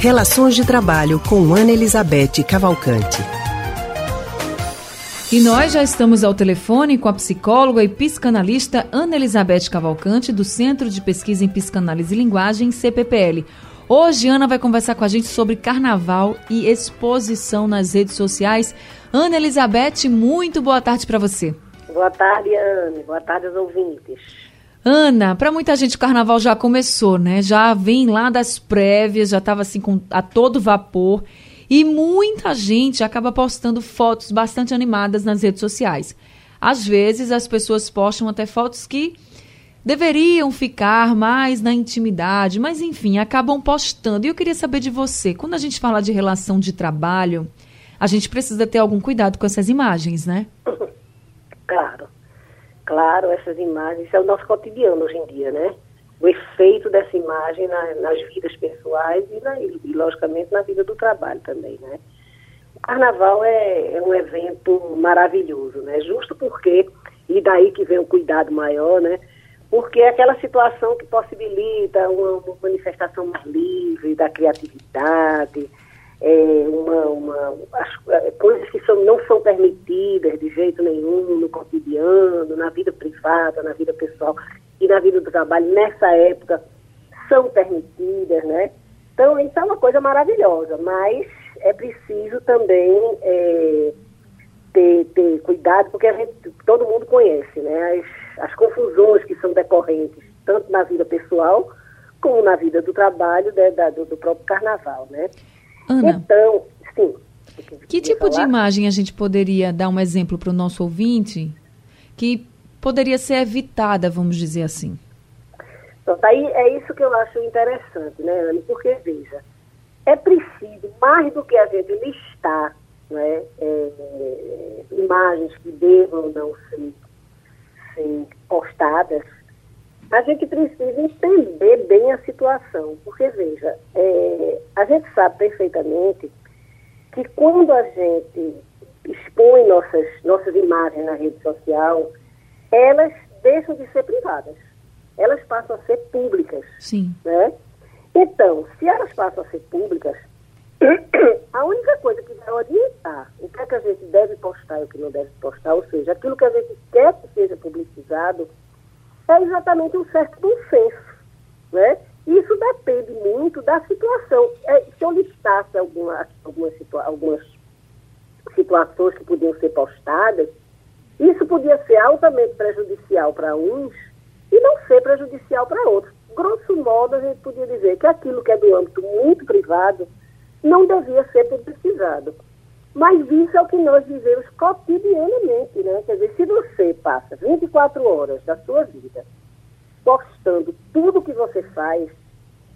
Relações de Trabalho com Ana Elizabeth Cavalcante. E nós já estamos ao telefone com a psicóloga e psicanalista Ana Elizabeth Cavalcante, do Centro de Pesquisa em Psicanálise e Linguagem, CPPL. Hoje, Ana vai conversar com a gente sobre carnaval e exposição nas redes sociais. Ana Elizabeth, muito boa tarde para você. Boa tarde, Ana. Boa tarde aos ouvintes. Ana, para muita gente o carnaval já começou, né? Já vem lá das prévias, já estava assim com, a todo vapor. E muita gente acaba postando fotos bastante animadas nas redes sociais. Às vezes as pessoas postam até fotos que deveriam ficar mais na intimidade, mas enfim, acabam postando. E eu queria saber de você, quando a gente fala de relação de trabalho, a gente precisa ter algum cuidado com essas imagens, né? Claro claro essas imagens, isso é o nosso cotidiano hoje em dia, né? O efeito dessa imagem na, nas vidas pessoais e, na, e, logicamente, na vida do trabalho também, né? O carnaval é, é, um evento maravilhoso, né? Justo porque, e daí que vem o cuidado maior, né? Porque é aquela situação que possibilita uma, uma manifestação mais livre da criatividade, é, uma, uma, as, coisas que são, não são permitidas de jeito nenhum no cotidiano, na vida privada, na vida pessoal e na vida do trabalho, nessa época, são permitidas, né? Então, isso é uma coisa maravilhosa, mas é preciso também é, ter, ter cuidado, porque a gente, todo mundo conhece, né? As, as confusões que são decorrentes, tanto na vida pessoal como na vida do trabalho né, da, do, do próprio carnaval, né? Ana, então, sim. Que tipo falar? de imagem a gente poderia dar um exemplo para o nosso ouvinte que poderia ser evitada, vamos dizer assim? Então, aí é isso que eu acho interessante, né, Anne? Porque, veja, é preciso, mais do que a gente listar né, é, imagens que devam não ser, ser postadas, a gente precisa entender bem a situação, porque veja, é, a gente sabe perfeitamente que quando a gente expõe nossas, nossas imagens na rede social, elas deixam de ser privadas, elas passam a ser públicas. Sim. Né? Então, se elas passam a ser públicas, a única coisa que vai orientar o que é que a gente deve postar e o que não deve postar, ou seja, aquilo que a gente quer que seja publicizado, é exatamente um certo bom senso. Né? Isso depende muito da situação. É, se eu listasse alguma, algumas, situa algumas situações que podiam ser postadas, isso podia ser altamente prejudicial para uns e não ser prejudicial para outros. Grosso modo, a gente podia dizer que aquilo que é do âmbito muito privado não devia ser publicizado. Mas isso é o que nós vivemos cotidianamente, né? Quer dizer, se você passa 24 horas da sua vida postando tudo que você faz,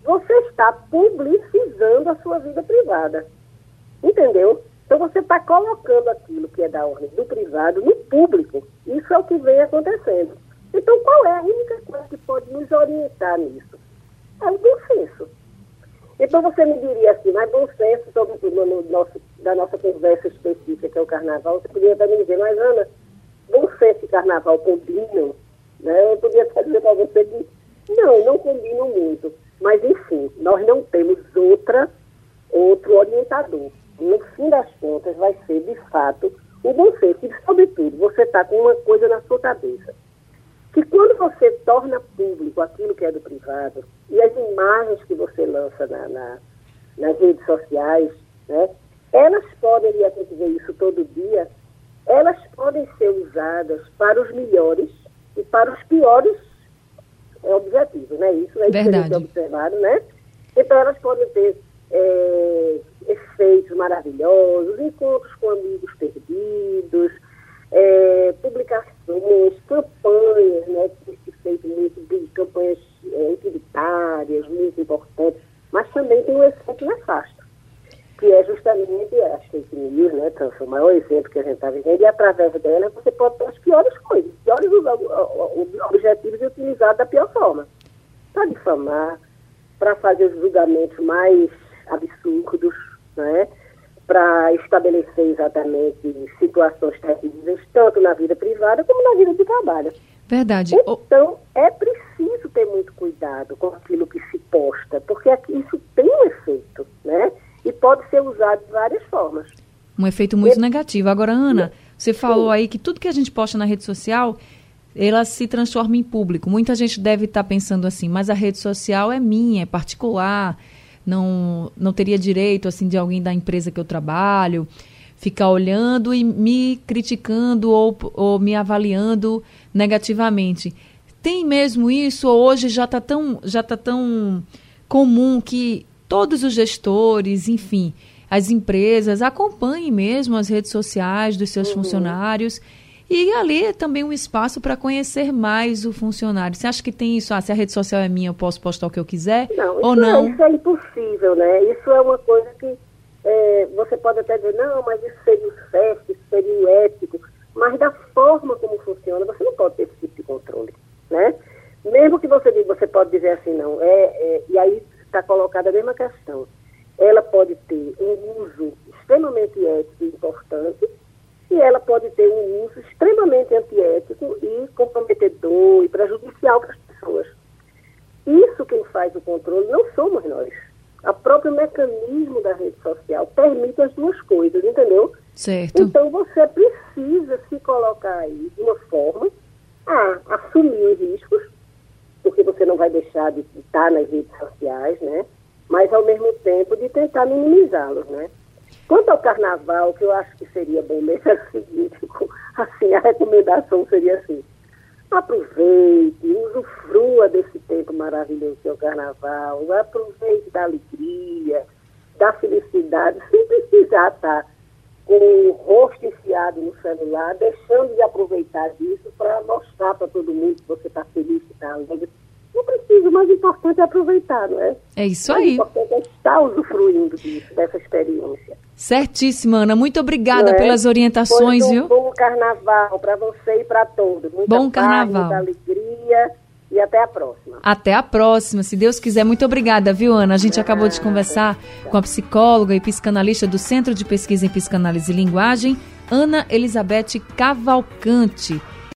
você está publicizando a sua vida privada. Entendeu? Então você está colocando aquilo que é da ordem do privado no público. Isso é o que vem acontecendo. Então qual é a única coisa que pode nos orientar nisso? É o bom senso. Então você me diria assim, mas bom senso sobre no, no nosso, da nossa conversa específica, que é o carnaval, você poderia também dizer, mas Ana, bom senso e carnaval combinam? Né? Eu podia até dizer para você que não, não combinam muito. Mas enfim, nós não temos outra, outro orientador. No fim das contas, vai ser de fato o bom senso. E, sobretudo, você está com uma coisa na sua cabeça que quando você torna público aquilo que é do privado e as imagens que você lança na, na, nas redes sociais, né, elas podem, e a gente vê isso todo dia, elas podem ser usadas para os melhores e para os piores é, objetivos, né? Isso é Verdade. observado, né? Então elas podem ter é, efeitos maravilhosos, encontros com amigos perdidos, é, publicações, campanhas, né, que tem feito muito de campanhas é, utilitárias, muito importantes, mas também tem um efeito nefasto, que é justamente as fake que é o maior exemplo que a gente está vivendo, e através dela você pode ter as piores coisas, os piores objetivos e utilizar da pior forma. Para difamar, para fazer os julgamentos mais absurdos, né? para estabelecer exatamente situações terríveis, tanto na vida privada como na vida de trabalho. Verdade. Então, é preciso ter muito cuidado com aquilo que se posta, porque isso tem um efeito, né? E pode ser usado de várias formas. Um efeito muito negativo. Agora, Ana, você falou aí que tudo que a gente posta na rede social, ela se transforma em público. Muita gente deve estar pensando assim, mas a rede social é minha, é particular, não, não teria direito assim de alguém da empresa que eu trabalho ficar olhando e me criticando ou, ou me avaliando negativamente. Tem mesmo isso ou hoje já está tão, já tá tão comum que todos os gestores, enfim, as empresas acompanhem mesmo as redes sociais dos seus uhum. funcionários e ali é também um espaço para conhecer mais o funcionário. Você acha que tem isso? Ah, se a rede social é minha, eu posso postar o que eu quiser? Não, ou não? É, isso é impossível, né? Isso é uma coisa que é, você pode até dizer, não, mas isso seria certo, isso seria ético. Mas da forma como funciona, você não pode ter esse tipo de controle, né? Mesmo que você diga, você pode dizer assim, não, é, é e aí está colocada a mesma questão. Ela pode ter um uso extremamente ético e importante, e ela pode ter um uso extremamente antiético e comprometedor e prejudicial para as pessoas. Isso quem faz o controle não somos nós. O próprio mecanismo da rede social permite as duas coisas, entendeu? Certo. Então você precisa se colocar aí de uma forma a assumir os riscos, porque você não vai deixar de estar nas redes sociais, né? Mas ao mesmo tempo de tentar minimizá-los, né? Quanto ao carnaval, o que eu acho que seria bom mesmo é o seguinte, assim, a recomendação seria assim, aproveite, usufrua desse tempo maravilhoso que é o carnaval, aproveite da alegria, da felicidade, sem precisar estar com o rosto enfiado no celular, deixando de aproveitar disso para mostrar para todo mundo que você está feliz, que está alegre. Não precisa, o mais importante é aproveitar, não é? É isso aí. O importante é estar usufruindo disso, dessa experiência. Certíssima, Ana. Muito obrigada é? pelas orientações, um viu? Bom carnaval para você e para todos. Muita bom carnaval. Paz, muita alegria e até a próxima. Até a próxima, se Deus quiser. Muito obrigada, viu, Ana? A gente acabou de conversar com a psicóloga e psicanalista do Centro de Pesquisa em Psicanálise e Linguagem, Ana Elizabeth Cavalcante.